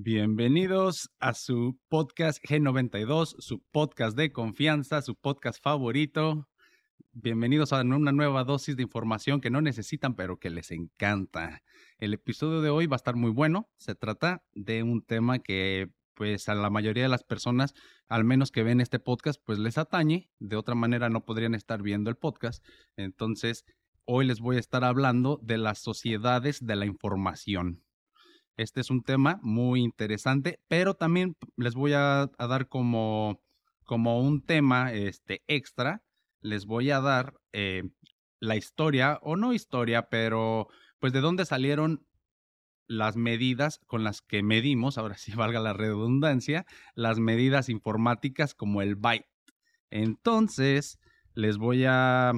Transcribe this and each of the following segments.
Bienvenidos a su podcast G92, su podcast de confianza, su podcast favorito. Bienvenidos a una nueva dosis de información que no necesitan, pero que les encanta. El episodio de hoy va a estar muy bueno. Se trata de un tema que pues a la mayoría de las personas, al menos que ven este podcast, pues les atañe. De otra manera no podrían estar viendo el podcast. Entonces, hoy les voy a estar hablando de las sociedades de la información. Este es un tema muy interesante, pero también les voy a, dar como, como un tema este, extra, les voy a dar eh, la historia, o no historia, pero pues de dónde salieron las medidas con las que medimos, ahora sí valga la redundancia, las medidas informáticas como el byte. Entonces, les voy a,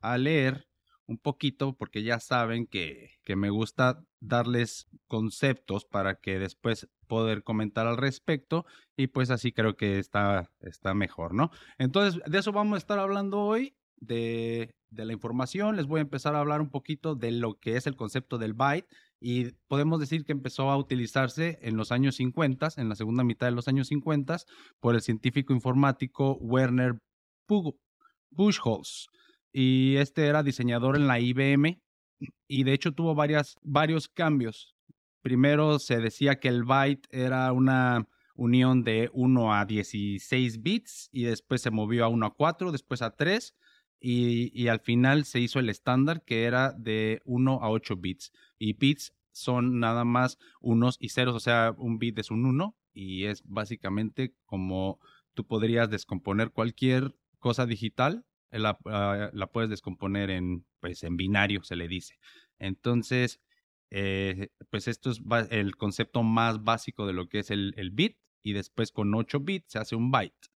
a leer un poquito porque ya saben que, que, me gusta darles conceptos para que después poder comentar al respecto y pues así creo que está, está mejor, ¿no? Entonces, de eso vamos a estar hablando hoy, de, de la información. Les voy a empezar a hablar un poquito de lo que es el concepto del byte y podemos decir que empezó a utilizarse en los años 50, en la segunda mitad de los años 50, por el científico informático Werner Buchholz y este era diseñador en la IBM y de hecho tuvo varias, varios cambios. Primero se decía que el byte era una unión de 1 a 16 bits y después se movió a 1 a 4, después a 3 y, y al final se hizo el estándar que era de 1 a 8 bits. Y bits son nada más unos y ceros, o sea, un bit es un 1 y es básicamente como tú podrías descomponer cualquier cosa digital Ah, la, puedes descomponer en, pues, en binario, se le dice. Entonces, eh, pues esto es el concepto más básico de lo que es el, bit y después con 8 bits se hace un byte.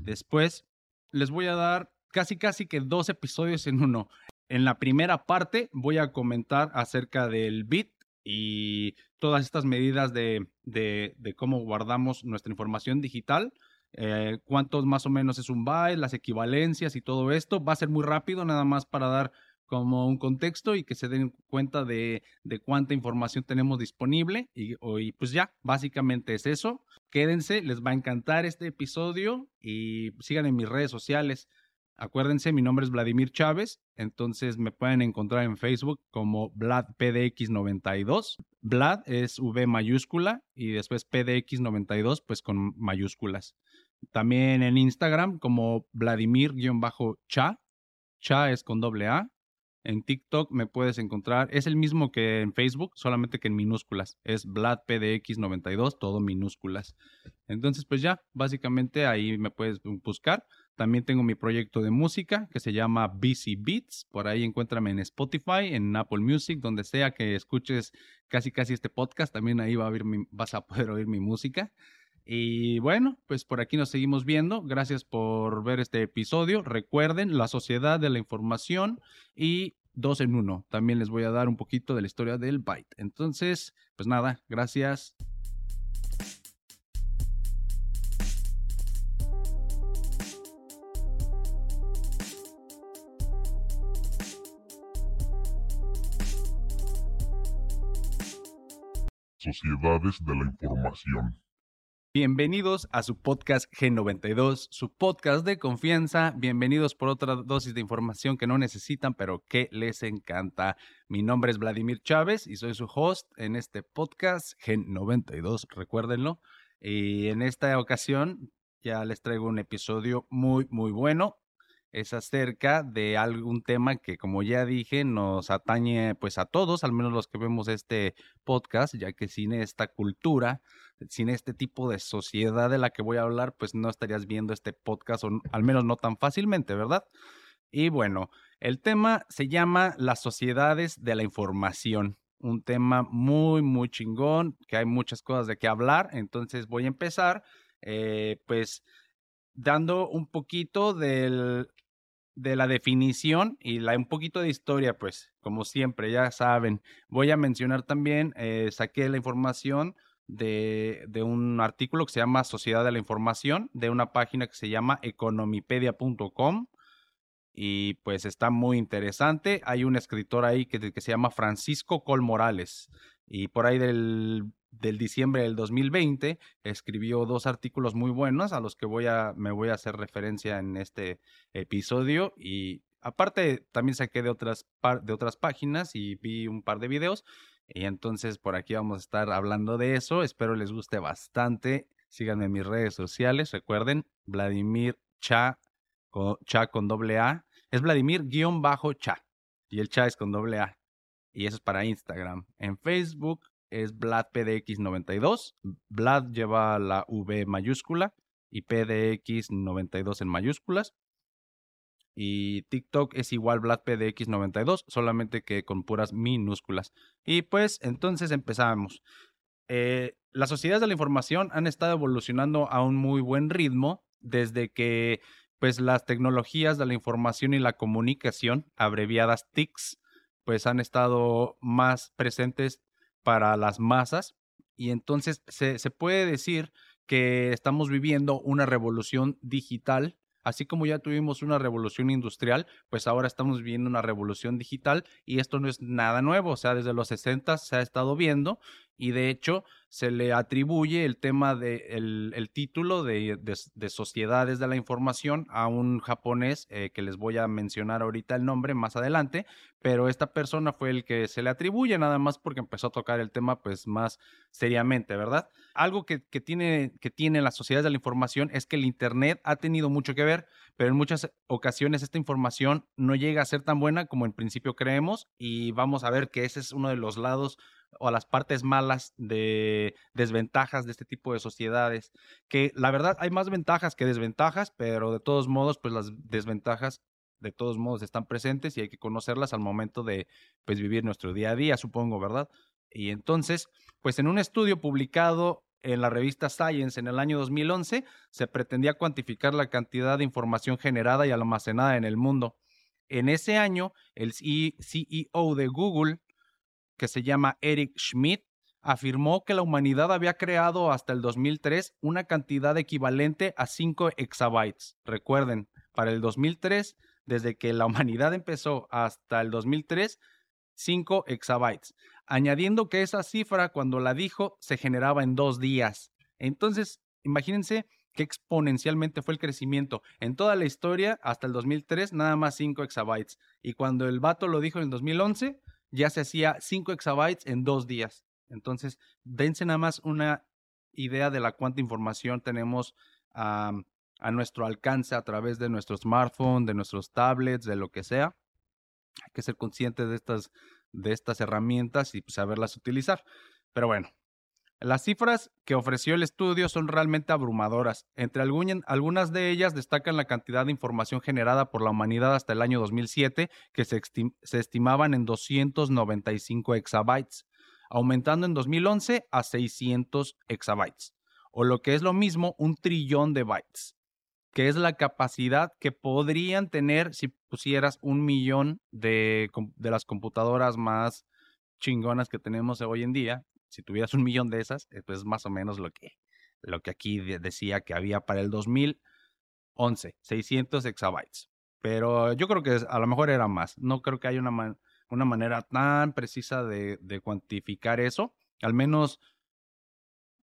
Después les voy a dar casi casi que dos episodios en uno. En la primera parte voy a comentar acerca del bit y todas estas medidas de, de cómo guardamos nuestra información digital eh, cuántos más o menos es un byte, las equivalencias y todo esto. Va a ser muy rápido, nada más para dar como un contexto y que se den cuenta de, cuánta información tenemos disponible. Y, y, pues ya, básicamente es eso. Quédense, les va a encantar este episodio y sigan en mis redes sociales. Acuérdense, mi nombre es Vladimir Chávez, entonces me pueden encontrar en Facebook como VladPDX92. Vlad es V mayúscula y después PDX92 pues con mayúsculas. También en Instagram como Vladimir-cha. Cha es con doble A. En TikTok me puedes encontrar, es el mismo que en Facebook, solamente que en minúsculas. Es VladPDX92, todo minúsculas. Entonces, pues ya, básicamente ahí me puedes buscar. También tengo mi proyecto de música que se llama BC Beats. Por ahí encuéntrame en Spotify, en Apple Music, donde sea que escuches casi casi este podcast. También ahí va a vas a poder oír mi música. Y bueno, pues por aquí nos seguimos viendo. Gracias por ver este episodio. Recuerden la sociedad de la información y dos en uno. También les voy a dar un poquito de la historia del byte. Entonces, pues nada, gracias. Sociedades de la información. Bienvenidos a su podcast G92, su podcast de confianza. Bienvenidos por otra dosis de información que no necesitan, pero que les encanta. Mi nombre es Vladimir Chávez y soy su host en este podcast G92, recuérdenlo. Y en esta ocasión ya les traigo un episodio muy, muy bueno es acerca de algún tema que, como ya dije, nos atañe pues a todos, al menos los que vemos este podcast, ya que sin esta cultura, sin este tipo de sociedad de la que voy a hablar, pues no estarías viendo este podcast, o al menos no tan fácilmente, ¿verdad? Y bueno, el tema se llama las sociedades de la información. Un tema muy, muy chingón, que hay muchas cosas de qué hablar. Entonces voy a empezar, eh, pues, dando un poquito del, de la definición y la, un poquito de historia, pues, como siempre, ya saben. Voy a mencionar también, eh, saqué la información de, de, un artículo que se llama Sociedad de la Información, de una página que se llama economipedia.com. Y pues está muy interesante. Hay un escritor ahí que, que se llama Francisco Col Morales. Y por ahí del del diciembre del 2020. Escribió dos artículos muy buenos a los que voy a, me voy a hacer referencia en este episodio y aparte también saqué de otras, de otras páginas y vi un par de videos y entonces por aquí vamos a estar hablando de eso. Espero les guste bastante. Síganme en mis redes sociales. Recuerden, Vladimir Cha, con, Cha con doble A. Es Vladimir-Cha. Y el Cha es con doble A. Y eso es para Instagram. En Facebook es VladPDX92. Vlad lleva la V mayúscula y PDX92 en mayúsculas. Y TikTok es igual VladPDX92, solamente que con puras minúsculas. Y pues entonces empezamos. Eh, las sociedades de la información han estado evolucionando a un muy buen ritmo desde que pues las tecnologías de la información y la comunicación, abreviadas TICs, pues han estado más presentes para las masas y entonces se, se puede decir que estamos viviendo una revolución digital. Así como ya tuvimos una revolución industrial, pues ahora estamos viviendo una revolución digital y esto no es nada nuevo, o sea, desde los 60 se ha estado viendo y de hecho se le atribuye el tema de el, título de, sociedades de la información a un japonés eh, que les voy a mencionar ahorita el nombre más adelante, pero esta persona fue el que se le atribuye nada más porque empezó a tocar el tema pues más seriamente, ¿verdad? Algo que, que tiene, que tiene las sociedades de la información es que el Internet ha tenido mucho que ver, pero en muchas ocasiones esta información no llega a ser tan buena como en principio creemos y vamos a ver que ese es uno de los lados o a las partes malas de desventajas de este tipo de sociedades, que la verdad hay más ventajas que desventajas, pero de todos modos, pues las desventajas de todos modos están presentes y hay que conocerlas al momento de pues vivir nuestro día a día, supongo, ¿verdad? Y entonces, pues en un estudio publicado en la revista Science en el año 2011, se pretendía cuantificar la cantidad de información generada y almacenada en el mundo. En ese año, el CEO de Google que se llama Eric Schmidt, afirmó que la humanidad había creado hasta el 2003 una cantidad equivalente a 5 exabytes. Recuerden, para el 2003, desde que la humanidad empezó hasta el 2003, 5 exabytes, añadiendo que esa cifra cuando la dijo se generaba en dos días. Entonces, imagínense que exponencialmente fue el crecimiento. En toda la historia, hasta el 2003, nada más 5 exabytes. Y cuando el vato lo dijo en el 2011, ya se hacía 5 exabytes en dos días. Entonces, dense nada más una idea de la cuánta información tenemos a nuestro alcance a través de nuestro smartphone, de nuestros tablets, de lo que sea. Hay que ser conscientes de estas, de estas herramientas y saberlas utilizar. Pero bueno, las cifras que ofreció el estudio son realmente abrumadoras. Entre algunas de ellas destacan la cantidad de información generada por la humanidad hasta el año 2007, que se, estimaban en 295 exabytes, aumentando en 2011 a 600 exabytes, o lo que es lo mismo, un trillón de bytes, que es la capacidad que podrían tener si pusieras un millón de, de las computadoras más chingonas que tenemos hoy en día, si tuvieras un millón de esas, eh, pues más o menos lo que, lo que aquí decía que había para el 2011, 600 exabytes. Pero yo creo que a lo mejor era más. No creo que haya una, una manera tan precisa de, cuantificar eso. Al menos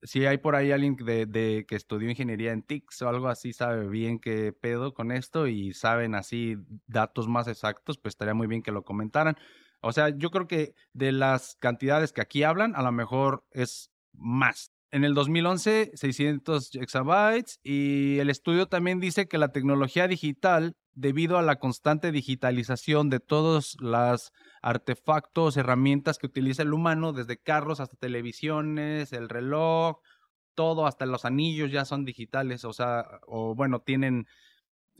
si hay por ahí alguien de, que estudió ingeniería en TICS o algo así, sabe bien qué pedo con esto y saben así datos más exactos, pues estaría muy bien que lo comentaran. O sea, yo creo que de las cantidades que aquí hablan, a lo mejor es más. En el 2011, 600 exabytes y el estudio también dice que la tecnología digital, debido a la constante digitalización de todos los artefactos, herramientas que utiliza el humano, desde carros hasta televisiones, el reloj, todo, hasta los anillos ya son digitales, o sea, o bueno, tienen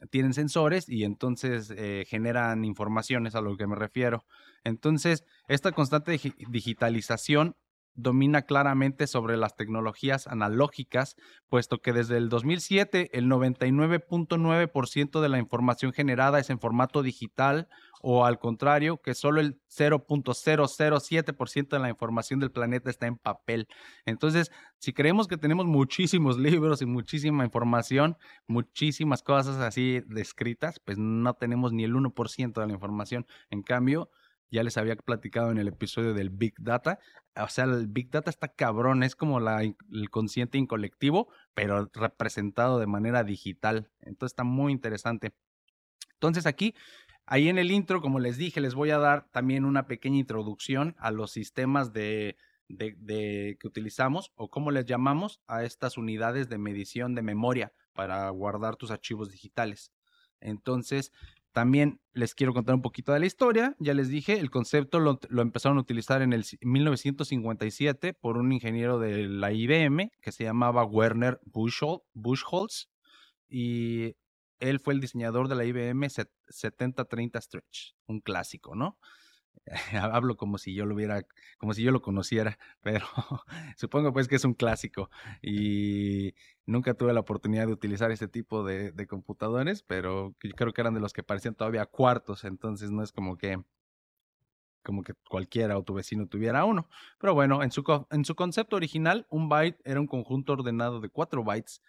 tienen sensores y entonces eh, generan informaciones a lo que me refiero. Entonces, esta constante digitalización domina claramente sobre las tecnologías analógicas, puesto que desde el 2007 el 99.9% de la información generada es en formato digital o al contrario, que solo el 0.007% de la información del planeta está en papel. Entonces, si creemos que tenemos muchísimos libros y muchísima información, muchísimas cosas así descritas, pues no tenemos ni el 1% de la información. En cambio, Ya les había platicado en el episodio del Big Data. O sea, el Big Data está cabrón, es como el consciente incolectivo, pero representado de manera digital. Entonces está muy interesante. Entonces aquí, ahí en el intro, como les dije, les voy a dar también una pequeña introducción a los sistemas de, que utilizamos o cómo les llamamos a estas unidades de medición de memoria para guardar tus archivos digitales. Entonces, también les quiero contar un poquito de la historia. Ya les dije, el concepto lo, empezaron a utilizar en el 1957 por un ingeniero de la IBM que se llamaba Werner Buchholz y él fue el diseñador de la IBM 7030 Stretch, un clásico, ¿no? hablo como si yo lo hubiera, como si yo lo conociera, pero supongo pues que es un clásico y nunca tuve la oportunidad de utilizar este tipo de, computadores, pero creo que eran de los que parecían todavía cuartos, entonces no es como que como que cualquiera o tu vecino tuviera uno. Pero bueno, en su, en su concepto original, un byte era un conjunto ordenado de cuatro bytes,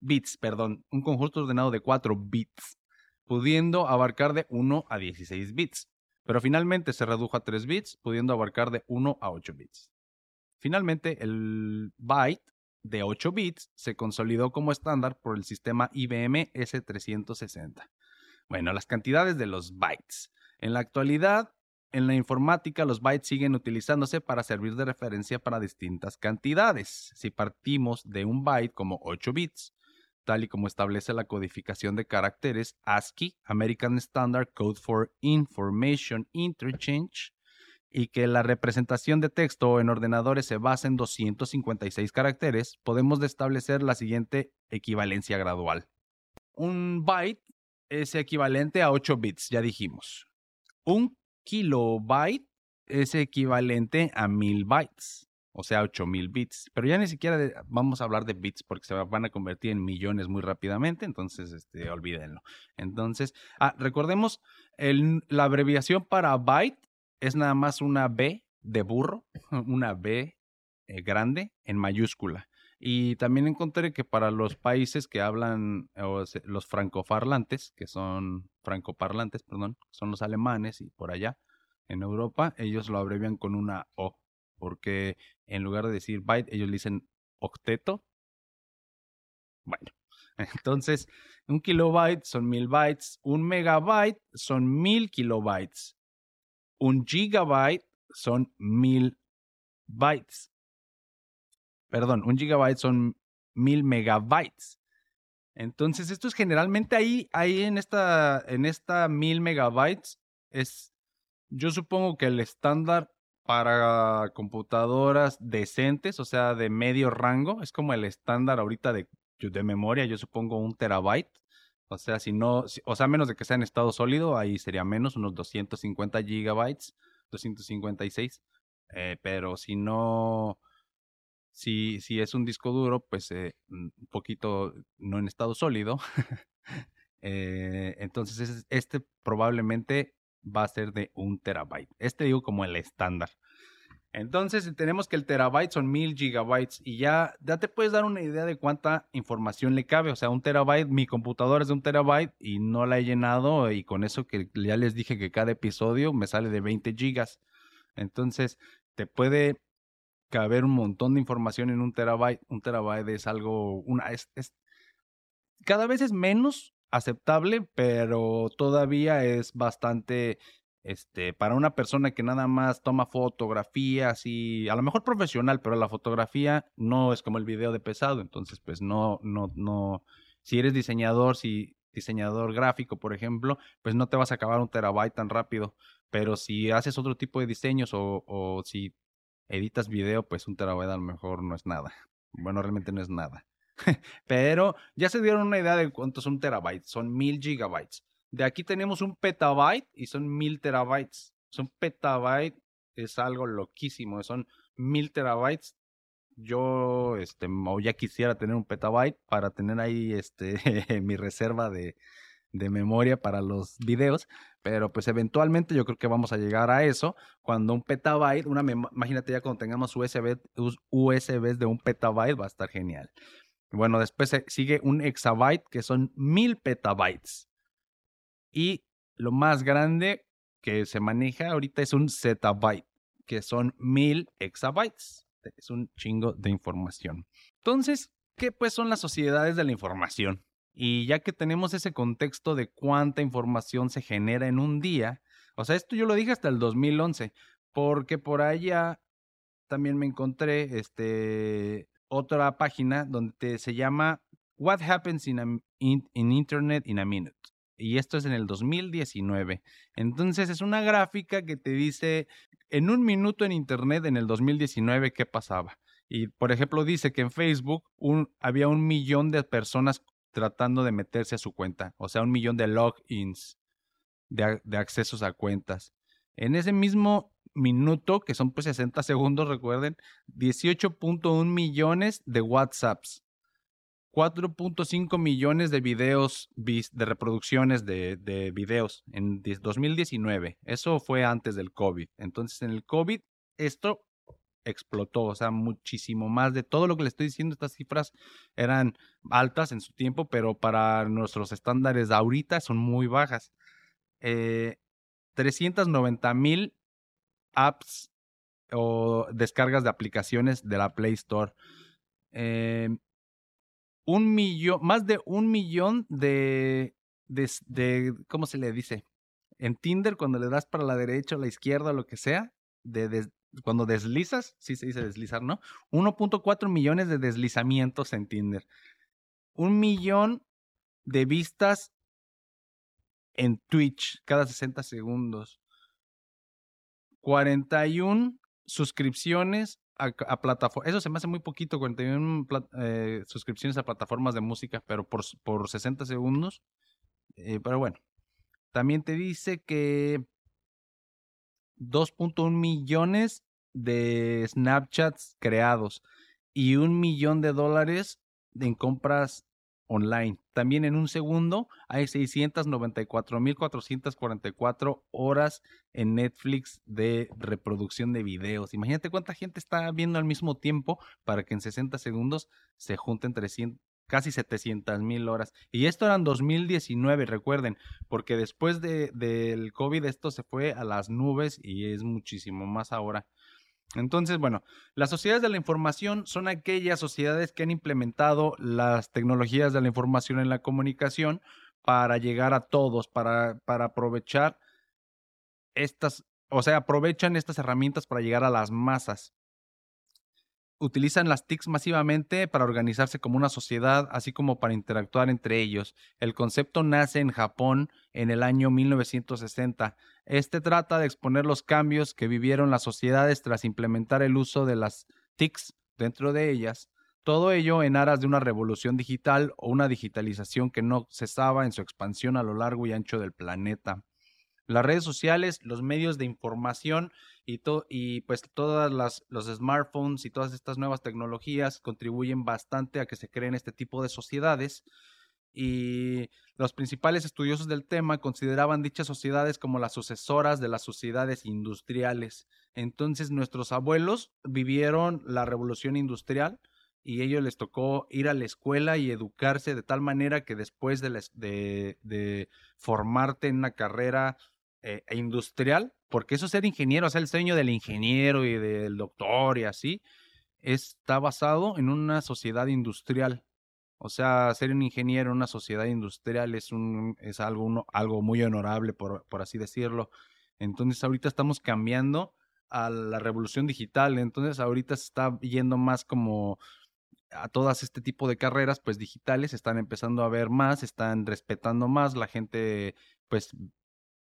bits, perdón, un conjunto ordenado de cuatro bits, pudiendo abarcar de 1 a 16 bits pero finalmente se redujo a 3 bits, pudiendo abarcar de 1 a 8 bits. Finalmente, el byte de 8 bits se consolidó como estándar por el sistema IBM S360. Bueno, las cantidades de los bytes. En la actualidad, en la informática, los bytes siguen utilizándose para servir de referencia para distintas cantidades. Si partimos de un byte como 8 bits, tal y como establece la codificación de caracteres ASCII, American Standard Code for Information Interchange, y que la representación de texto en ordenadores se basa en 256 caracteres, podemos establecer la siguiente equivalencia gradual. Un byte es equivalente a 8 bits, ya dijimos. Un kilobyte es equivalente a 1000 bytes o sea, 8000 bits. Pero ya ni siquiera vamos a hablar de bits porque se van a convertir en millones muy rápidamente, entonces este, olvídenlo. Entonces, ah, recordemos, la abreviación para byte es nada más una B de burro, una B eh, grande en mayúscula. Y también encontré que para los países que hablan, o los francoparlantes, que son francoparlantes, perdón, son los alemanes y por allá en Europa, ellos lo abrevian con una O porque en lugar de decir byte, ellos dicen octeto. Bueno, entonces un kilobyte son mil bytes, un megabyte son mil kilobytes, un gigabyte son mil bytes. Perdón, un gigabyte son mil megabytes. Entonces, esto es generalmente ahí, ahí en esta, en esta mil megabytes es, yo supongo que el estándar para computadoras decentes, o sea, de medio rango. Es como el estándar ahorita de, de memoria, yo supongo un terabyte. O sea, si no, o sea, menos de que sea en estado sólido, ahí sería menos, unos 250 gigabytes, 256. Eh, pero si no, si, si es un disco duro, pues eh, un poquito no en estado sólido. eh, entonces, este probablemente va a ser de un terabyte. Este digo como el estándar. Entonces tenemos que el terabyte son mil gigabytes y ya, ya te puedes dar una idea de cuánta información le cabe. O sea, un terabyte, mi computadora es de un terabyte y no la he llenado y con eso que ya les dije que cada episodio me sale de 20 gigas. Entonces te puede caber un montón de información en un terabyte. Un terabyte es algo, una, es, cada vez es menos aceptable, pero todavía es bastante, este, para una persona que nada más toma fotografías y a lo mejor profesional, pero la fotografía no es como el video de pesado, entonces pues no, no, no, si eres diseñador, si diseñador gráfico, por ejemplo, pues no te vas a acabar un terabyte tan rápido, pero si haces otro tipo de diseños o, o si editas video, pues un terabyte a lo mejor no es nada. Bueno, realmente no es nada. Pero ya se dieron una idea de cuánto son terabytes, son mil gigabytes. De aquí tenemos un petabyte y son mil terabytes. Un petabyte es algo loquísimo, son mil terabytes. Yo, este, ya quisiera tener un petabyte para tener ahí, este, mi reserva de, de memoria para los videos, pero pues eventualmente yo creo que vamos a llegar a eso cuando un petabyte, una imagínate ya cuando tengamos USB, de un petabyte va a estar genial. Bueno, después sigue un exabyte, que son mil petabytes. Y lo más grande, que se maneja ahorita es un zettabyte, que son mil exabytes. Es un chingo de información. Entonces, ¿qué pues son las sociedades de la información? Y ya que tenemos ese contexto de cuánta información se genera en un día, o sea, esto yo lo dije hasta el 2011, porque por allá también me encontré este, otra página donde se llama What Happens in, in Internet in a Minute. Y esto es en el 2019. Entonces es una gráfica que te dice en un minuto en Internet en el 2019 qué pasaba. Y por ejemplo dice que en Facebook había un millón de personas tratando de meterse a su cuenta. O sea, un millón de logins, de accesos a cuentas. En ese mismo minuto, que son pues 60 segundos, recuerden, 18.1 millones de WhatsApps, 4.5 millones de videos, de reproducciones de, de videos en 2019. Eso fue antes del COVID. Entonces, en el COVID, esto explotó, o sea, muchísimo más de todo lo que le estoy diciendo. Estas cifras eran altas en su tiempo, pero para nuestros estándares ahorita son muy bajas. Eh, 390 mil apps o descargas de aplicaciones de la Play Store. Eh, un millón, más de un millón de, de, ¿cómo se le dice? En Tinder, cuando le das para la derecha o la izquierda o lo que sea, de, cuando deslizas, sí se dice deslizar, ¿no? 1.4 millones de deslizamientos en Tinder. Un millón de vistas en Twitch cada 60 segundos. 41 suscripciones a, plataformas. Eso se me hace muy poquito, 41 eh, suscripciones a plataformas de música, pero por, por 60 segundos. Eh, pero bueno, también te dice que 2.1 millones de Snapchats creados y un millón de dólares en compras online. También en un segundo hay 694.444 horas en Netflix de reproducción de videos. Imagínate cuánta gente está viendo al mismo tiempo para que en 60 segundos se junten 300, casi 700 mil horas. Y esto era en 2019, recuerden, porque después de, del COVID esto se fue a las nubes y es muchísimo más ahora. Entonces, bueno, las sociedades de la información son aquellas sociedades que han implementado las tecnologías de la información en la comunicación para llegar a todos, para, para aprovechar estas, o sea, aprovechan estas herramientas para llegar a las masas utilizan las TICs masivamente para organizarse como una sociedad, así como para interactuar entre ellos. El concepto nace en Japón en el año 1960. Este trata de exponer los cambios que vivieron las sociedades tras implementar el uso de las TICs dentro de ellas. Todo ello en aras de una revolución digital o una digitalización que no cesaba en su expansión a lo largo y ancho del planeta. Las redes sociales, los medios de información y, y pues todas las, los smartphones y todas estas nuevas tecnologías contribuyen bastante a que se creen este tipo de sociedades y los principales estudiosos del tema consideraban dichas sociedades como las sucesoras de las sociedades industriales. Entonces nuestros abuelos vivieron la revolución industrial y ellos les tocó ir a la escuela y educarse de tal manera que después de, de, de formarte en una carrera eh, e industrial, porque eso ser ingeniero, o sea, el sueño del ingeniero y del doctor y así, está basado en una sociedad industrial. O sea, ser un ingeniero en una sociedad industrial es, un, es algo, algo muy honorable, por, por así decirlo. Entonces, ahorita estamos cambiando a la revolución digital. Entonces, ahorita se está yendo más como a todas este tipo de carreras, pues digitales, están empezando a ver más, están respetando más, la gente pues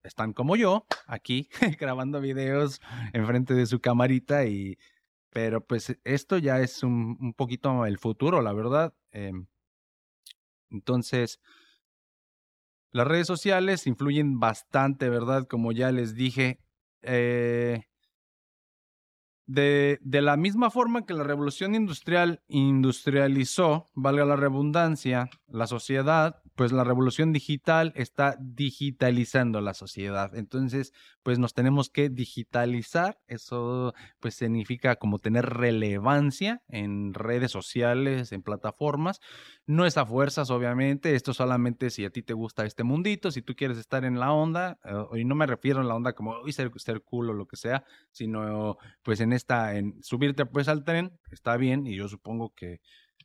están como yo, aquí, grabando videos enfrente de su camarita y... Pero pues esto ya es un, un poquito el futuro, la verdad. Em, entonces, las redes sociales influyen bastante, ¿verdad? Como ya les dije. Eh, de, de, la misma forma que la revolución industrial industrializó, valga la redundancia, la sociedad, pues la revolución digital está digitalizando la sociedad. Entonces, pues nos tenemos que digitalizar. Eso pues significa como tener relevancia en redes sociales, en plataformas. No es a fuerzas, obviamente. Esto solamente si a ti te gusta este mundito, si tú quieres estar en la onda, eh, y no me refiero a la onda como uy, ser, ser cool o lo que sea, sino pues en esta, en subirte pues al tren, está bien, y yo supongo que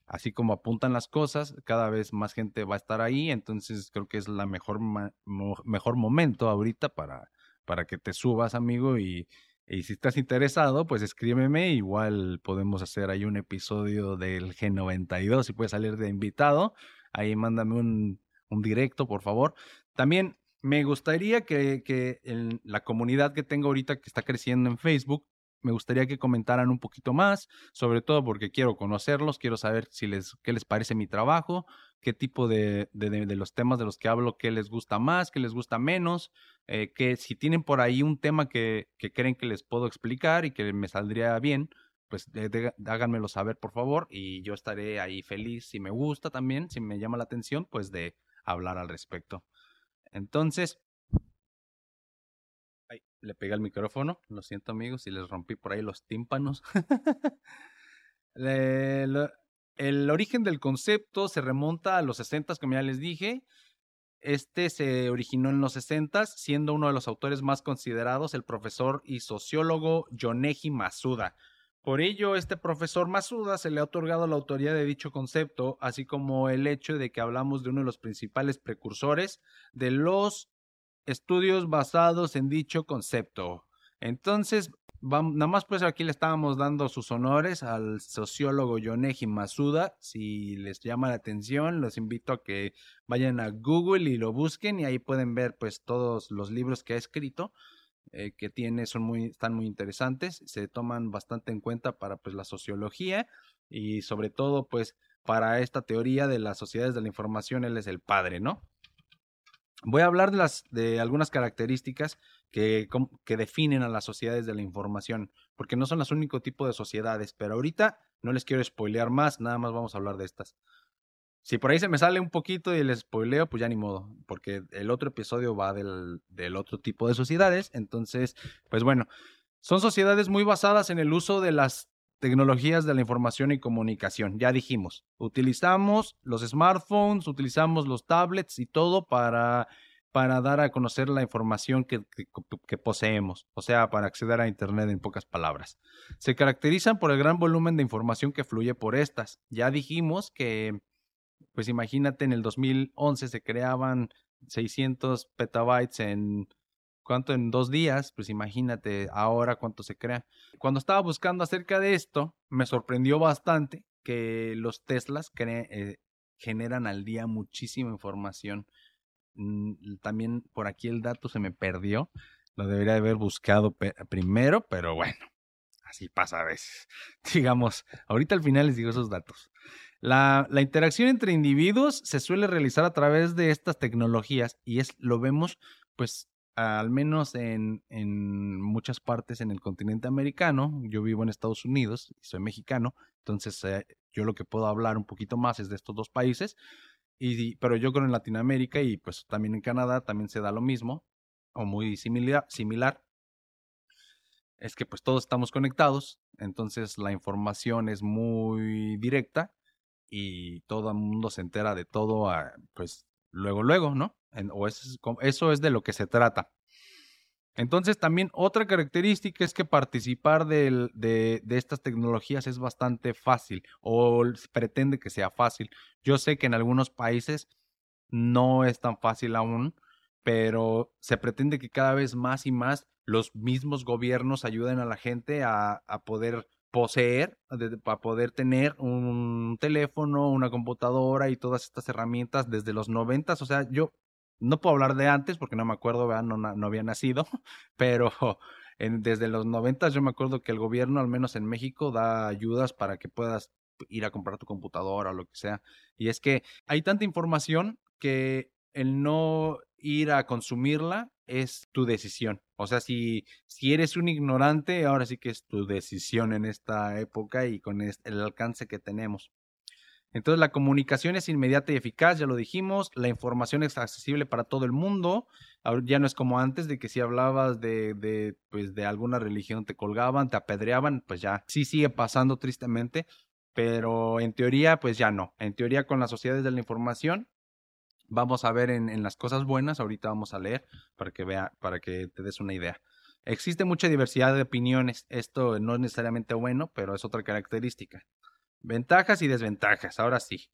así como apuntan las cosas, cada vez más gente va a estar ahí, entonces creo que es la mejor, mejor momento ahorita para, para que te subas, amigo, y, si estás interesado, pues escríbeme, igual podemos hacer ahí un episodio del G92, si puedes salir de invitado, ahí mándame un, un directo, por favor. También me gustaría que, que en la comunidad que tengo ahorita que está creciendo en Facebook, me gustaría que comentaran un poquito más, sobre todo porque quiero conocerlos, quiero saber si les, qué les parece mi trabajo, qué tipo de, de, los temas de los que hablo, qué les gusta más, qué les gusta menos, eh, que si tienen por ahí un tema que, que, creen que les puedo explicar y que me saldría bien, pues háganmelo saber por favor y yo estaré ahí feliz si me gusta también, si me llama la atención, pues de hablar al respecto. Entonces, le pegué al micrófono. Lo siento, amigos, si les rompí por ahí los tímpanos. el origen del concepto se remonta a los 60, como ya les dije. Este se originó en los 60, siendo uno de los autores más considerados el profesor y sociólogo Yoneji Masuda. Por ello, este profesor Masuda se le ha otorgado la autoría de dicho concepto, así como el hecho de que hablamos de uno de los principales precursores de los estudios basados en dicho concepto. Entonces, nada más pues aquí le estábamos dando sus honores al sociólogo Yoneji Masuda. Si les llama la atención, los invito a que vayan a Google y lo busquen y ahí pueden ver pues todos los libros que ha escrito. Eh, que tiene son muy están muy interesantes se toman bastante en cuenta para pues la sociología y sobre todo pues para esta teoría de las sociedades de la información él es el padre no Voy a hablar de, las, de algunas características que, definen a las sociedades de la información, porque no son los únicos tipos de sociedades, pero ahorita no les quiero spoilear más, nada más vamos a hablar de estas. Si por ahí se me sale un poquito y les spoileo, pues ya ni modo, porque el otro episodio va del otro tipo de sociedades, entonces, pues bueno, son sociedades muy basadas en el uso de las tecnologías de la información y comunicación. Ya dijimos, utilizamos los smartphones, utilizamos los tablets y todo para, para dar a conocer la información que, que, poseemos, o sea, para acceder a Internet en pocas palabras. Se caracterizan por el gran volumen de información que fluye por estas. Ya dijimos que, pues imagínate, en el 2011 se creaban 600 petabytes en cuánto en dos días, pues imagínate ahora cuánto se crea. Cuando estaba buscando acerca de esto, me sorprendió bastante que los Teslas eh, generan al día muchísima información. Mm, también por aquí el dato se me perdió, lo debería haber buscado primero, pero bueno, así pasa a veces. Digamos, ahorita al final les digo esos datos. La, la, interacción entre individuos se suele realizar a través de estas tecnologías y es, lo vemos pues al menos en, muchas partes en el continente americano, yo vivo en Estados Unidos y soy mexicano, entonces eh, yo lo que puedo hablar un poquito más es de estos dos países, y, pero yo creo en Latinoamérica y pues también en Canadá también se da lo mismo, o muy similar, similar. Es que pues todos estamos conectados, entonces la información es muy directa y todo el mundo se entera de todo, ah, pues luego, luego, ¿no? o eso es de lo que se trata. Entonces también otra característica es que participar de, de, estas tecnologías es bastante fácil o pretende que sea fácil. Yo sé que en algunos países no es tan fácil aún, pero se pretende que cada vez más y más los mismos gobiernos ayuden a la gente a, a poder poseer, para poder tener un teléfono, una computadora y todas estas herramientas desde los noventas. O sea, yo no puedo hablar de antes porque no me acuerdo, no, no había nacido, pero en, desde los noventas yo me acuerdo que el gobierno, al menos en México, da ayudas para que puedas ir a comprar tu computadora o lo que sea. Y es que hay tanta información que el no ir a consumirla es tu decisión. O sea, si, si eres un ignorante, ahora sí que es tu decisión en esta época y con el alcance que tenemos. Entonces la comunicación es inmediata y eficaz, ya lo dijimos, la información es accesible para todo el mundo, ya no es como antes de que si hablabas de, de, pues, de alguna religión te colgaban, te apedreaban, pues ya sí sigue pasando tristemente, pero en teoría pues ya no, en teoría con las sociedades de la información vamos a ver en, en las cosas buenas, ahorita vamos a leer para que vea, para que te des una idea. Existe mucha diversidad de opiniones, esto no es necesariamente bueno, pero es otra característica. Ventajas y desventajas, ahora sí.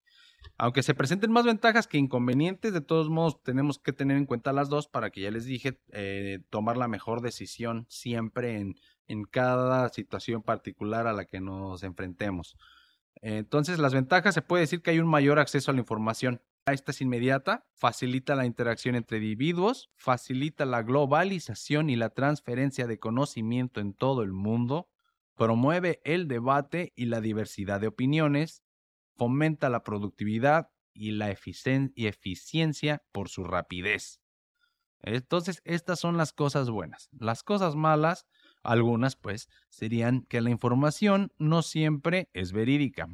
Aunque se presenten más ventajas que inconvenientes, de todos modos tenemos que tener en cuenta las dos para que ya les dije, eh, tomar la mejor decisión siempre en, en cada situación particular a la que nos enfrentemos. Entonces, las ventajas se puede decir que hay un mayor acceso a la información. Esta es inmediata, facilita la interacción entre individuos, facilita la globalización y la transferencia de conocimiento en todo el mundo, promueve el debate y la diversidad de opiniones, fomenta la productividad y la eficiencia por su rapidez. Entonces, estas son las cosas buenas. Las cosas malas, algunas pues, serían que la información no siempre es verídica.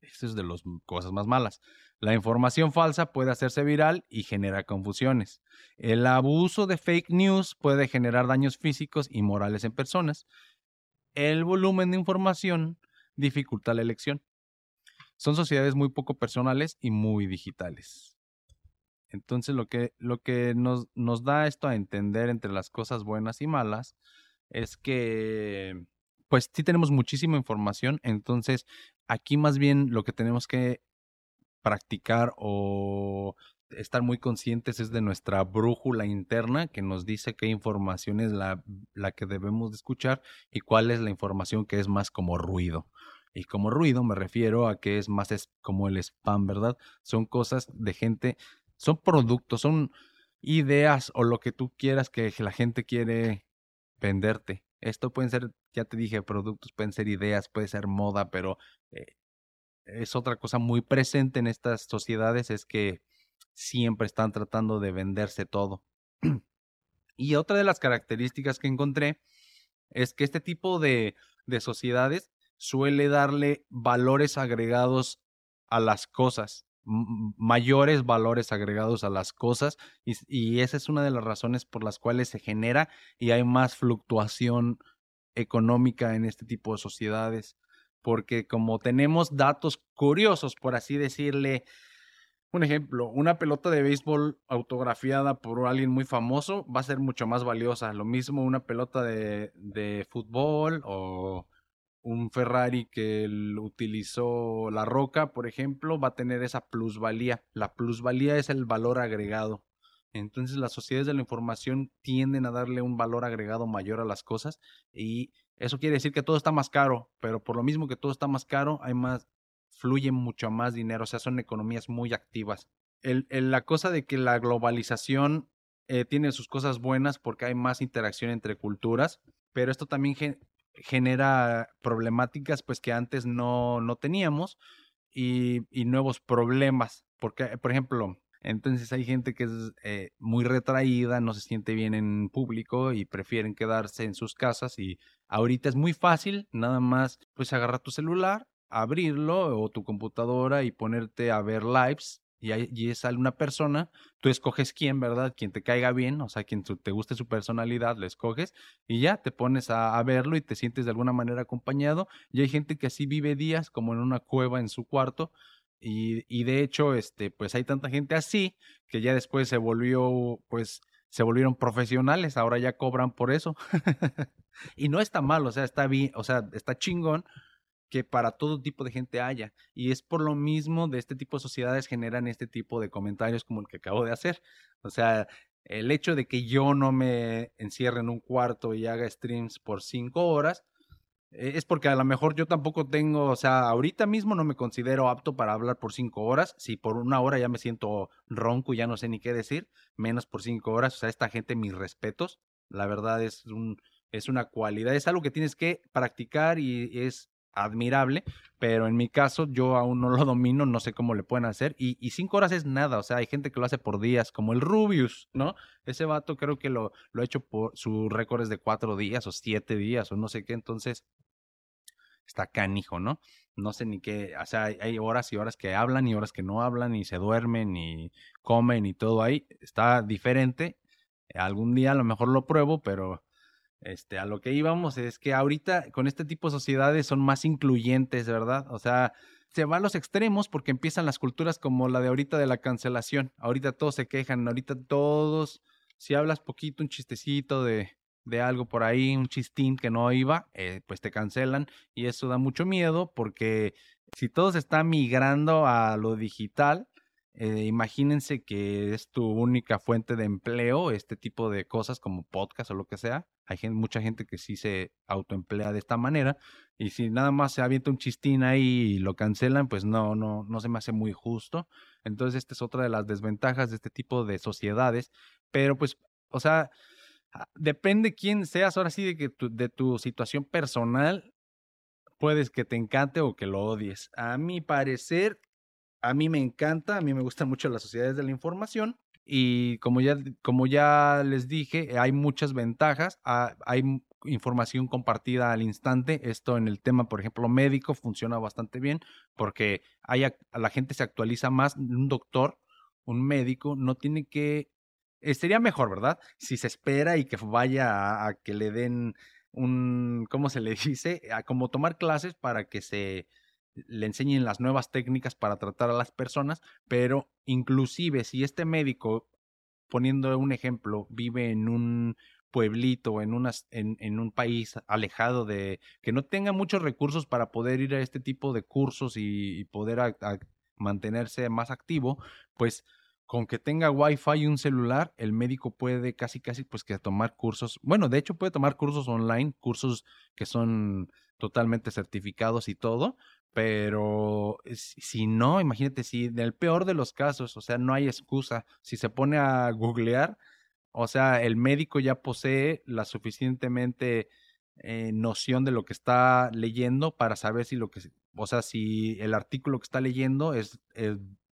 Eso es de las cosas más malas. La información falsa puede hacerse viral y genera confusiones. El abuso de fake news puede generar daños físicos y morales en personas el volumen de información dificulta la elección. Son sociedades muy poco personales y muy digitales. Entonces lo que, lo que nos, nos da esto a entender entre las cosas buenas y malas es que pues sí tenemos muchísima información, entonces aquí más bien lo que tenemos que practicar o estar muy conscientes es de nuestra brújula interna que nos dice qué información es la, la que debemos de escuchar y cuál es la información que es más como ruido. Y como ruido me refiero a que es más es como el spam, ¿verdad? Son cosas de gente, son productos, son ideas o lo que tú quieras que la gente quiere venderte. Esto pueden ser, ya te dije, productos, pueden ser ideas, puede ser moda, pero eh, es otra cosa muy presente en estas sociedades, es que siempre están tratando de venderse todo. y otra de las características que encontré es que este tipo de, de sociedades suele darle valores agregados a las cosas, mayores valores agregados a las cosas y, esa es una de las razones por las cuales se genera y hay más fluctuación económica en este tipo de sociedades porque como tenemos datos curiosos por así decirle un ejemplo, una pelota de béisbol autografiada por alguien muy famoso va a ser mucho más valiosa. Lo mismo una pelota de fútbol o un Ferrari que utilizó la roca, por ejemplo, va a tener esa plusvalía. La plusvalía es el valor agregado. Entonces las sociedades de la información tienden a darle un valor agregado mayor a las cosas y eso quiere decir que todo está más caro, pero por lo mismo que todo está más caro, hay más fluye mucho más dinero, o sea, son economías muy activas. El, la cosa de que la globalización eh, tiene sus cosas buenas porque hay más interacción entre culturas, pero esto también genera problemáticas pues que antes no, no teníamos y, y, nuevos problemas, porque, por ejemplo, entonces hay gente que es eh, muy retraída, no se siente bien en público y prefieren quedarse en sus casas y ahorita es muy fácil, nada más pues agarrar tu celular, abrirlo o tu computadora y ponerte a ver lives y allí sale una persona, tú escoges quién, ¿verdad? Quien te caiga bien, o sea, quien te guste su personalidad, lo escoges y ya te pones a, verlo y te sientes de alguna manera acompañado. Y hay gente que así vive días como en una cueva en su cuarto y, y de hecho, este, pues hay tanta gente así que ya después se volvió, pues, se volvieron profesionales, ahora ya cobran por eso. y no está mal, o sea, está bien, o sea, está chingón que para todo tipo de gente haya. Y es por lo mismo de este tipo de sociedades generan este tipo de comentarios como el que acabo de hacer. O sea, el hecho de que yo no me encierre en un cuarto y haga streams por cinco horas, eh, es porque a lo mejor yo tampoco tengo, o sea, ahorita mismo no me considero apto para hablar por cinco horas. Si por una hora ya me siento ronco y ya no sé ni qué decir, menos por cinco horas. O sea, esta gente, mis respetos. La verdad es un, es una cualidad, es algo que tienes que practicar y es admirable, pero en mi caso yo aún no lo domino, no sé cómo le pueden hacer, y, cinco horas es nada, o sea, hay gente que lo hace por días, como el Rubius, ¿no? Ese vato creo que lo, lo ha hecho por, su récord es de cuatro días o siete días o no sé qué, entonces está canijo, ¿no? No sé ni qué, o sea, hay horas y horas que hablan y horas que no hablan y se duermen y comen y todo ahí. Está diferente. Algún día a lo mejor lo pruebo, pero este, a lo que íbamos es que ahorita con este tipo de sociedades son más incluyentes, ¿verdad? O sea, se va a los extremos porque empiezan las culturas como la de ahorita de la cancelación. Ahorita todos se quejan, ahorita todos, si hablas poquito, un chistecito de, de algo por ahí, un chistín que no iba, eh, pues te cancelan y eso da mucho miedo porque si todo se está migrando a lo digital, eh, imagínense que es tu única fuente de empleo, este tipo de cosas como podcast o lo que sea. Hay mucha gente que sí se autoemplea de esta manera y si nada más se avienta un chistín ahí y lo cancelan, pues no, no, no se me hace muy justo. Entonces esta es otra de las desventajas de este tipo de sociedades. Pero pues, o sea, ah, depende quién seas ahora sí de, tu situación personal, puedes que te encante o que lo odies. A mi parecer, a mí me encanta, a mí me gustan mucho las sociedades de la información y como ya, como ya les dije, hay muchas ventajas, ah, hay información compartida al instante. Esto en el tema, por ejemplo, médico funciona bastante bien porque la gente se actualiza más. Un doctor, un médico, no tiene que... Eh, sería mejor, ¿verdad? Si se espera y que vaya a, que le den un, ¿cómo se le dice? A como tomar clases para que se le enseñen las nuevas técnicas para tratar a las personas, pero inclusive si este médico, poniendo un ejemplo, vive en un pueblito, en, unas, en, en un país alejado de, que no tenga muchos recursos para poder ir a este tipo de cursos y, poder mantenerse más activo, pues con que tenga wifi y un celular, el médico puede casi casi pues que tomar cursos, bueno, de hecho puede tomar cursos online, cursos que son totalmente certificados y todo, pero si no, imagínate, si en el peor de los casos, o sea, no hay excusa, si se pone a googlear, o sea, el médico ya posee la suficientemente eh, noción de lo que está leyendo para saber si lo que, o sea, si el artículo que está leyendo es,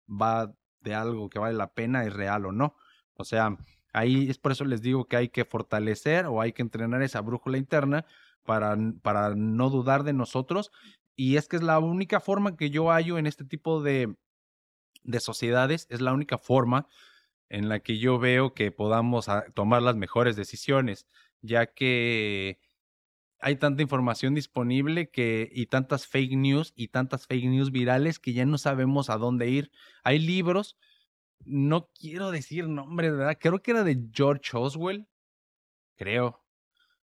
va de algo que vale la pena, es real o no. O sea, ahí es por eso les digo que hay que fortalecer o hay que entrenar esa brújula interna para, para no dudar de nosotros y es que es la única forma que yo hallo en este tipo de, de sociedades, es la única forma en la que yo veo que podamos ah, tomar las mejores decisiones, ya que hay tanta información disponible que y tantas fake news y tantas fake news virales que ya no sabemos a dónde ir. Hay libros, no quiero decir nombre, ¿verdad? Creo que era de George Oswell, creo,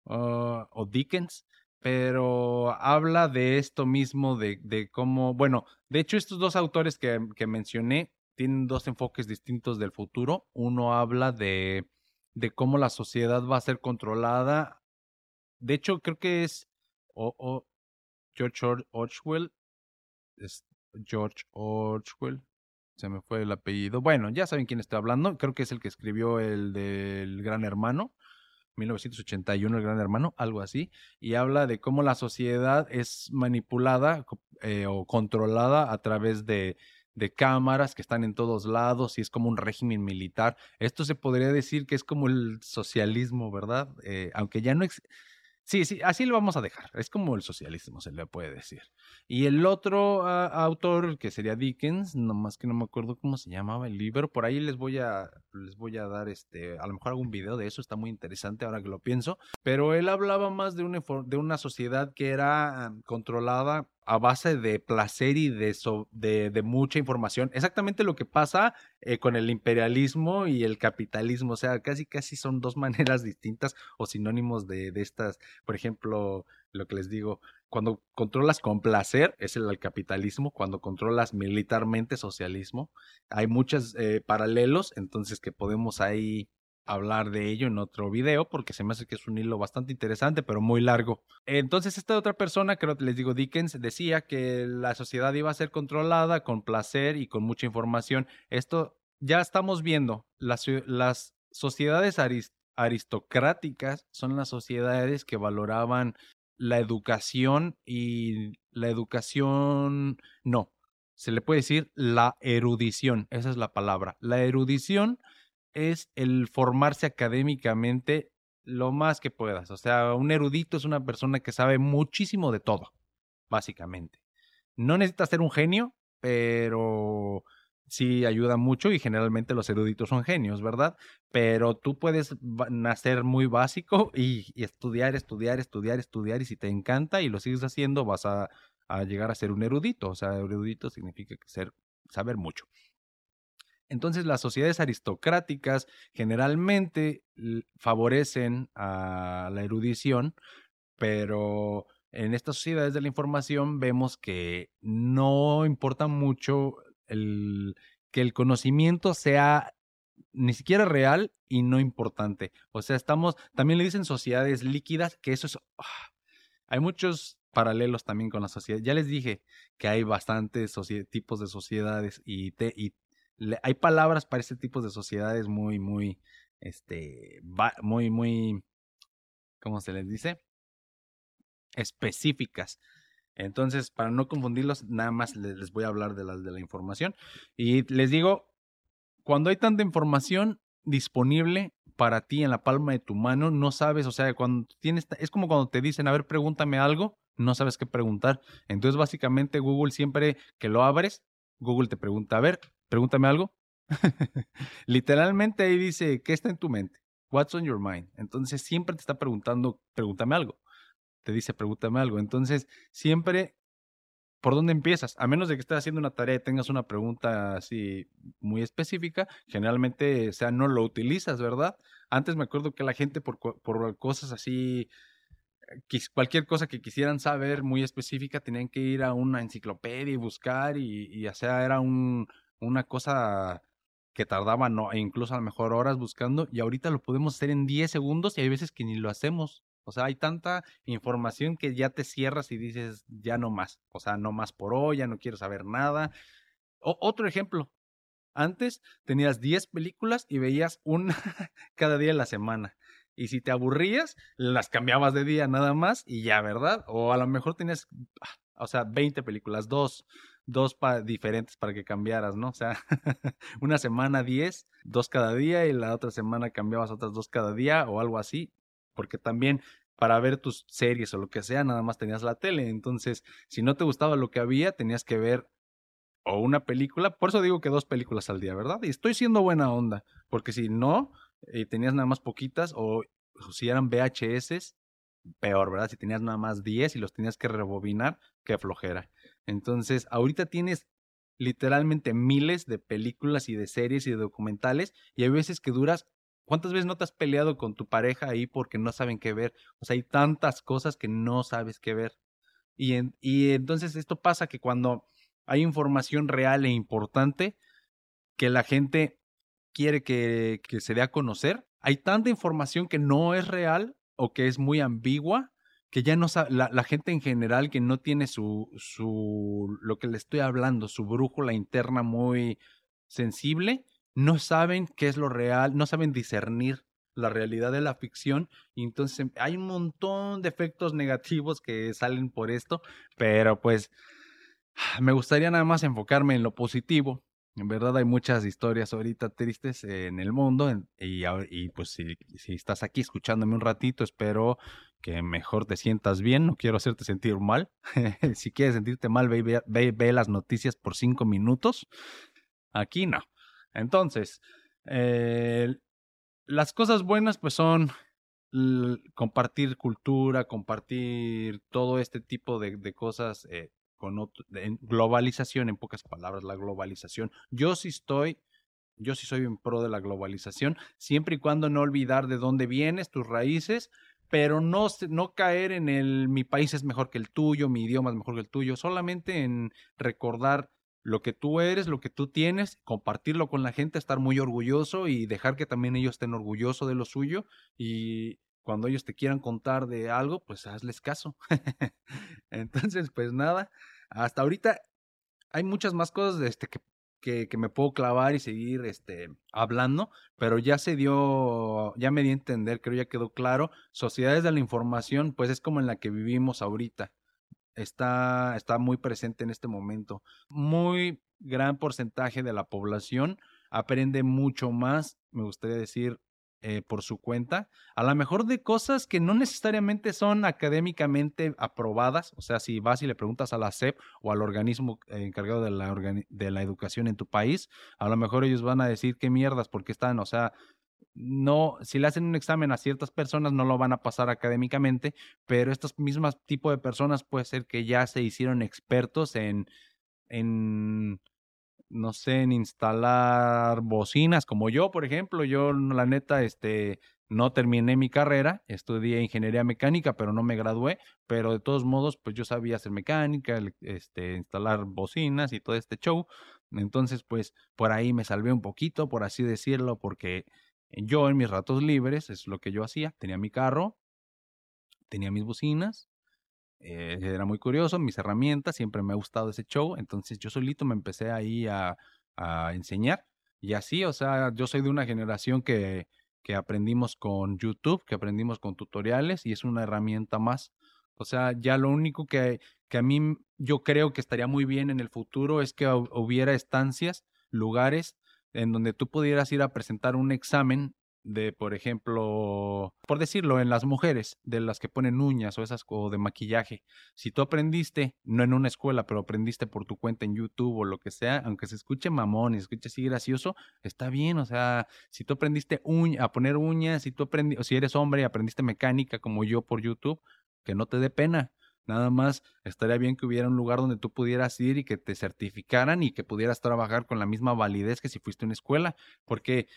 ah, o Dickens, pero habla de esto mismo, de, de, cómo, bueno, de hecho estos dos autores que, que, mencioné tienen dos enfoques distintos del futuro. Uno habla de, de cómo la sociedad va a ser controlada. De hecho, creo que es George Orwell. Es George Orwell. Se me fue el apellido. Bueno, ya saben quién estoy hablando. Creo que es el que escribió el del Gran Hermano. 1981, El Gran Hermano, algo así, y habla de cómo la sociedad es manipulada eh, o controlada a través de, de cámaras que están en todos lados y es como un régimen militar. Esto se podría decir que es como el socialismo, ¿verdad? Eh, aunque ya no... Sí, sí, así lo vamos a dejar. Es como el socialismo, se le puede decir. Y el otro ah, autor, que sería Dickens, nomás que no me acuerdo cómo se llamaba el libro, por ahí les voy a, les voy a dar este, a lo mejor algún video de eso, está muy interesante ahora que lo pienso. Pero él hablaba más de una, de una sociedad que era ah, controlada a base de placer y de, de, mucha información. Exactamente lo que pasa eh, con el imperialismo y el capitalismo. O sea, casi casi son dos maneras distintas o sinónimos de, de estas. Por ejemplo, lo que les digo, cuando controlas con placer es el capitalismo, cuando controlas militarmente socialismo. Hay muchos eh, paralelos, entonces que podemos ahí hablar de ello en otro video porque se me hace que es un hilo bastante interesante pero muy largo. Entonces esta otra persona, creo que les digo Dickens, decía que la sociedad iba a ser controlada con placer y con mucha información. Esto ya estamos viendo. Las, las sociedades aristocráticas son las sociedades que valoraban la educación y la educación, no, se le puede decir la erudición, esa es la palabra. La erudición es el formarse académicamente lo más que puedas. O sea, un erudito es una persona que sabe muchísimo de todo. básicamente. No necesitas ser un genio, pero sí ayuda mucho y generalmente los eruditos son genios, ¿verdad? Pero tú puedes nacer muy básico y, estudiar, estudiar, estudiar, estudiar y si te encanta y lo sigues haciendo vas a, llegar a ser un erudito. O sea, erudito significa ser, saber mucho. Entonces las sociedades aristocráticas generalmente favorecen a la erudición, pero en estas sociedades de la información vemos que no importa mucho el, que el conocimiento sea ni siquiera real y no importante. O sea, estamos, también le dicen sociedades líquidas, que eso es, ah, hay muchos paralelos también con la sociedad. Ya les dije que hay bastantes tipos de sociedades y, hay palabras para este tipo de sociedades muy, muy, este, muy, muy, ¿cómo se les dice? Específicas. Entonces, para no confundirlos, nada más les voy a hablar de las de la información. Y les digo, cuando hay tanta información disponible para ti en la palma de tu mano, no sabes, o sea, cuando tienes, es como cuando te dicen, a ver, pregúntame algo, no sabes qué preguntar. Entonces, básicamente, Google siempre que lo abres, Google te pregunta, a ver, pregúntame algo. Literalmente ahí dice, ¿qué está en tu mente? What's on your mind? Entonces, siempre te está preguntando, pregúntame algo te dice pregúntame algo. Entonces, siempre, ¿por dónde empiezas? A menos de que estés haciendo una tarea y tengas una pregunta así muy específica, generalmente, sea, no lo utilizas, ¿verdad? Antes me acuerdo que la gente por, por cosas así, cualquier cosa que quisieran saber muy específica, tenían que ir a una enciclopedia y buscar y, y o sea, era un, una cosa que tardaba no, incluso a lo mejor horas buscando y ahorita lo podemos hacer en 10 segundos y hay veces que ni lo hacemos. O sea, hay tanta información que ya te cierras y dices, ya no más. O sea, no más por hoy, ya no quiero saber nada. otro ejemplo. Antes tenías 10 películas y veías una cada día de la semana. Y si te aburrías, las cambiabas de día nada más y ya, ¿verdad? O a lo mejor tenías, ah, o sea, 20 películas, dos, dos diferentes para que cambiaras, ¿no? O sea, una semana 10, dos cada día y la otra semana cambiabas otras dos cada día o algo así porque también para ver tus series o lo que sea, nada más tenías la tele. Entonces, si no te gustaba lo que había, tenías que ver o una película. Por eso digo que dos películas al día, ¿verdad? Y estoy siendo buena onda, porque si no, y tenías nada más poquitas, o, si eran VHS, peor, ¿verdad? Si tenías nada más 10 y los tenías que rebobinar, qué flojera. Entonces, ahorita tienes literalmente miles de películas y de series y de documentales, y hay veces que duras ¿Cuántas veces no te has peleado con tu pareja ahí porque no saben qué ver? O sea, hay tantas cosas que no sabes qué ver. Y, y entonces esto pasa que cuando hay información real e importante que la gente quiere que, que se dé a conocer, hay tanta información que no es real o que es muy ambigua que ya no sabe, la, gente en general que no tiene su, su, lo que le estoy hablando, su brújula interna muy sensible, no saben qué es lo real, no saben discernir la realidad de la ficción y entonces hay un montón de efectos negativos que salen por esto, pero pues me gustaría nada más enfocarme en lo positivo. En verdad hay muchas historias ahorita tristes en el mundo y, y pues si, si, estás aquí escuchándome un ratito, espero que mejor te sientas bien, no quiero hacerte sentir mal. si quieres sentirte mal, ve, ve, ve las noticias por cinco minutos. Aquí no. Entonces, eh, las cosas buenas pues son compartir cultura, compartir todo este tipo de, cosas eh, con globalización, en pocas palabras, la globalización. Yo sí estoy, yo sí soy en pro de la globalización, siempre y cuando no olvidar de dónde vienes, tus raíces, pero no, no caer en el mi país es mejor que el tuyo, mi idioma es mejor que el tuyo, solamente en recordar lo que tú eres, lo que tú tienes, compartirlo con la gente, estar muy orgulloso y dejar que también ellos estén orgullosos de lo suyo y cuando ellos te quieran contar de algo, pues hazles caso. Entonces, pues nada, hasta ahorita hay muchas más cosas de este que, que, que, me puedo clavar y seguir este, hablando, pero ya se dio, ya me di a entender, creo ya quedó claro, sociedades de la información, pues es como en la que vivimos ahorita está, está muy presente en este momento. Muy gran porcentaje de la población aprende mucho más, me gustaría decir eh, por su cuenta, a lo mejor de cosas que no necesariamente son académicamente aprobadas, o sea, si vas y le preguntas a la SEP o al organismo encargado de la, de la educación en tu país, a lo mejor ellos van a decir qué mierdas, porque están, o sea, no, si le hacen un examen a ciertas personas no lo van a pasar académicamente, pero estos mismos tipos de personas puede ser que ya se hicieron expertos en, en no sé, en instalar bocinas, como yo, por ejemplo, yo la neta, este, no terminé mi carrera, estudié ingeniería mecánica, pero no me gradué, pero de todos modos, pues yo sabía hacer mecánica, este, instalar bocinas y todo este show. Entonces, pues por ahí me salvé un poquito, por así decirlo, porque yo en mis ratos libres es lo que yo hacía, tenía mi carro, tenía mis bocinas, eh, era muy curioso, mis herramientas, siempre me ha gustado ese show, entonces yo solito me empecé ahí a, a enseñar y así, o sea, yo soy de una generación que, que aprendimos con YouTube, que aprendimos con tutoriales y es una herramienta más. O sea, ya lo único que, que a mí yo creo que estaría muy bien en el futuro es que hubiera estancias, lugares en donde tú pudieras ir a presentar un examen de, por ejemplo, por decirlo, en las mujeres, de las que ponen uñas o esas o de maquillaje. Si tú aprendiste, no en una escuela, pero aprendiste por tu cuenta en YouTube o lo que sea, aunque se escuche mamón y se escuche así gracioso, está bien, o sea, si tú aprendiste a poner uñas, si tú aprendiste, o si eres hombre y aprendiste mecánica como yo por YouTube, que no te dé pena. Nada más estaría bien que hubiera un lugar donde tú pudieras ir y que te certificaran y que pudieras trabajar con la misma validez que si fuiste a una escuela, porque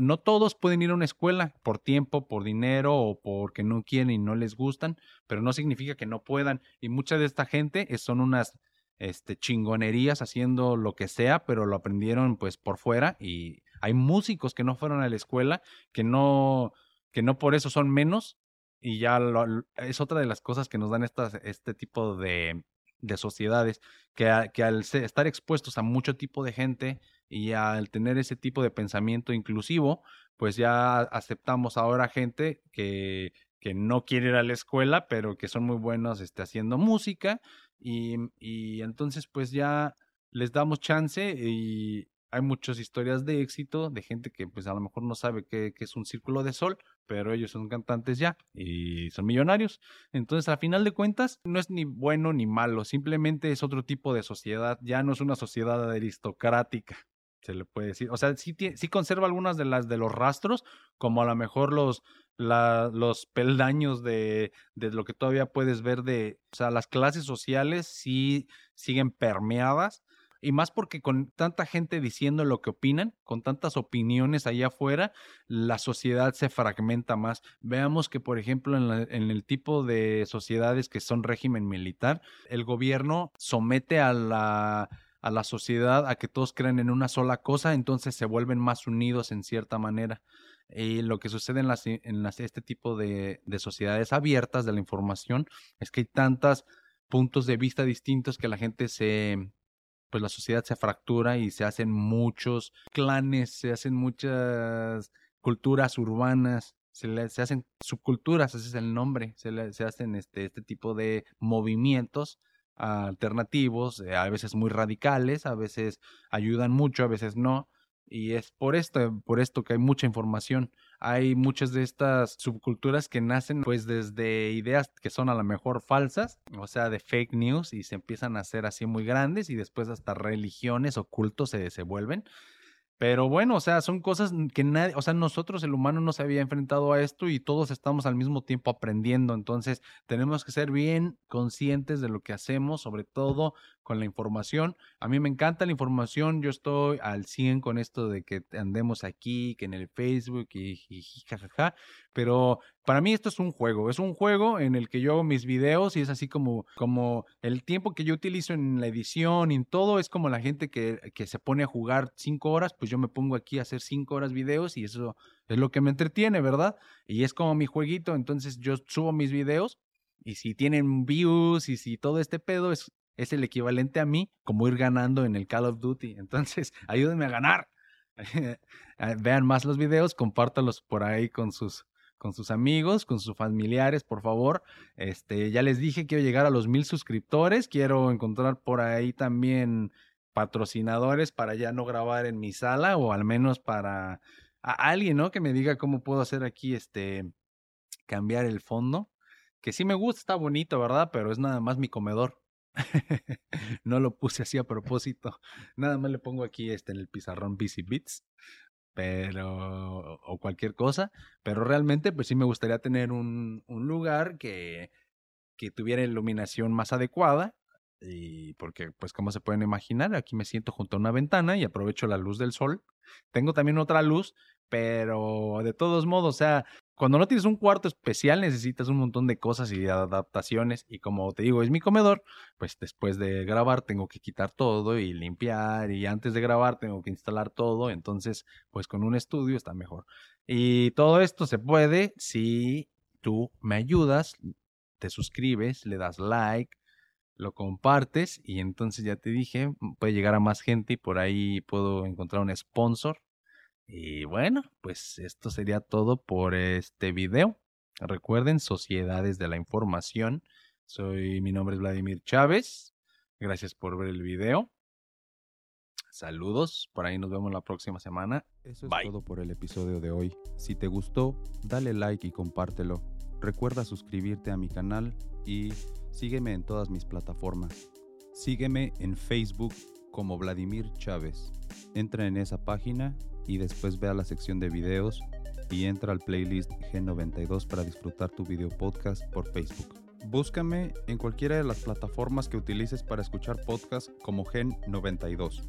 no todos pueden ir a una escuela por tiempo, por dinero o porque no quieren y no les gustan, pero no significa que no puedan. Y mucha de esta gente son unas este, chingonerías haciendo lo que sea, pero lo aprendieron pues por fuera y hay músicos que no fueron a la escuela, que no, que no por eso son menos y ya es otra de las cosas que nos dan estas, este tipo de, de sociedades, que, que al estar expuestos a mucho tipo de gente, y al tener ese tipo de pensamiento inclusivo, pues ya aceptamos ahora gente que, que no quiere ir a la escuela, pero que son muy buenos este, haciendo música. Y, y entonces pues ya les damos chance y hay muchas historias de éxito de gente que pues a lo mejor no sabe qué, qué, es un círculo de sol, pero ellos son cantantes ya y son millonarios. Entonces, a final de cuentas, no es ni bueno ni malo, simplemente es otro tipo de sociedad, ya no es una sociedad aristocrática se le puede decir. O sea, sí, sí conserva algunas de las de los rastros, como a lo mejor los, la, los peldaños de, de lo que todavía puedes ver de, o sea, las clases sociales sí siguen permeadas. Y más porque con tanta gente diciendo lo que opinan, con tantas opiniones allá afuera, la sociedad se fragmenta más. Veamos que, por ejemplo, en, en el tipo de sociedades que son régimen militar, el gobierno somete a la a la sociedad a que todos crean en una sola cosa, entonces se vuelven más unidos en cierta manera. Y lo que sucede en, este tipo de, de, sociedades abiertas de la información es que hay tantos puntos de vista distintos que la gente se, pues la sociedad se fractura y se hacen muchos clanes, se hacen muchas culturas urbanas, se, se hacen subculturas, ese es el nombre, se, se hacen este, este tipo de movimientos alternativos, eh, a veces muy radicales, a veces ayudan mucho, a veces no. Y es por esto, por esto que hay mucha información. Hay muchas de estas subculturas que nacen pues desde ideas que son a lo mejor falsas, o sea, de fake news y se empiezan a hacer así muy grandes y después hasta religiones o cultos se desenvuelven. Pero bueno, o sea, son cosas que nadie, o sea, nosotros el humano no se había enfrentado a esto y todos estamos al mismo tiempo aprendiendo. Entonces, tenemos que ser bien conscientes de lo que hacemos, sobre todo con la información. A mí me encanta la información, yo estoy al 100 con esto de que andemos aquí, que en el Facebook y, jajaja, pero para mí esto es un juego, es un juego en el que yo hago mis videos y es así como, como el tiempo que yo utilizo en la edición y en todo es como la gente que, que se pone a jugar cinco horas, pues yo me pongo aquí a hacer cinco horas videos y eso es lo que me entretiene, ¿verdad? Y es como mi jueguito, entonces yo subo mis videos y si tienen views y si todo este pedo es es el equivalente a mí como ir ganando en el Call of Duty. Entonces, ayúdenme a ganar. Vean más los videos, compártalos por ahí con sus con sus amigos, con sus familiares, por favor. Este, ya les dije, quiero llegar a los mil suscriptores, quiero encontrar por ahí también patrocinadores para ya no grabar en mi sala o al menos para alguien, ¿no? Que me diga cómo puedo hacer aquí, este, cambiar el fondo. Que sí me gusta, está bonito, ¿verdad? Pero es nada más mi comedor. no lo puse así a propósito. Nada más le pongo aquí este en el pizarrón BC Bits. Pero. o cualquier cosa. Pero realmente, pues sí me gustaría tener un, un lugar que, que tuviera iluminación más adecuada. Y porque, pues, como se pueden imaginar, aquí me siento junto a una ventana y aprovecho la luz del sol. Tengo también otra luz, pero de todos modos, o sea, cuando no tienes un cuarto especial necesitas un montón de cosas y adaptaciones y como te digo es mi comedor, pues después de grabar tengo que quitar todo y limpiar y antes de grabar tengo que instalar todo, entonces pues con un estudio está mejor. Y todo esto se puede si tú me ayudas, te suscribes, le das like, lo compartes y entonces ya te dije, puede llegar a más gente y por ahí puedo encontrar un sponsor y bueno, pues esto sería todo por este video. Recuerden, Sociedades de la Información. Soy, mi nombre es Vladimir Chávez. Gracias por ver el video. Saludos, por ahí nos vemos la próxima semana. Eso es todo por el episodio de hoy. Si te gustó, dale like y compártelo. Recuerda suscribirte a mi canal y sígueme en todas mis plataformas. Sígueme en Facebook como Vladimir Chávez. Entra en esa página y después ve a la sección de videos y entra al playlist G92 para disfrutar tu video podcast por Facebook. Búscame en cualquiera de las plataformas que utilices para escuchar podcast como Gen92.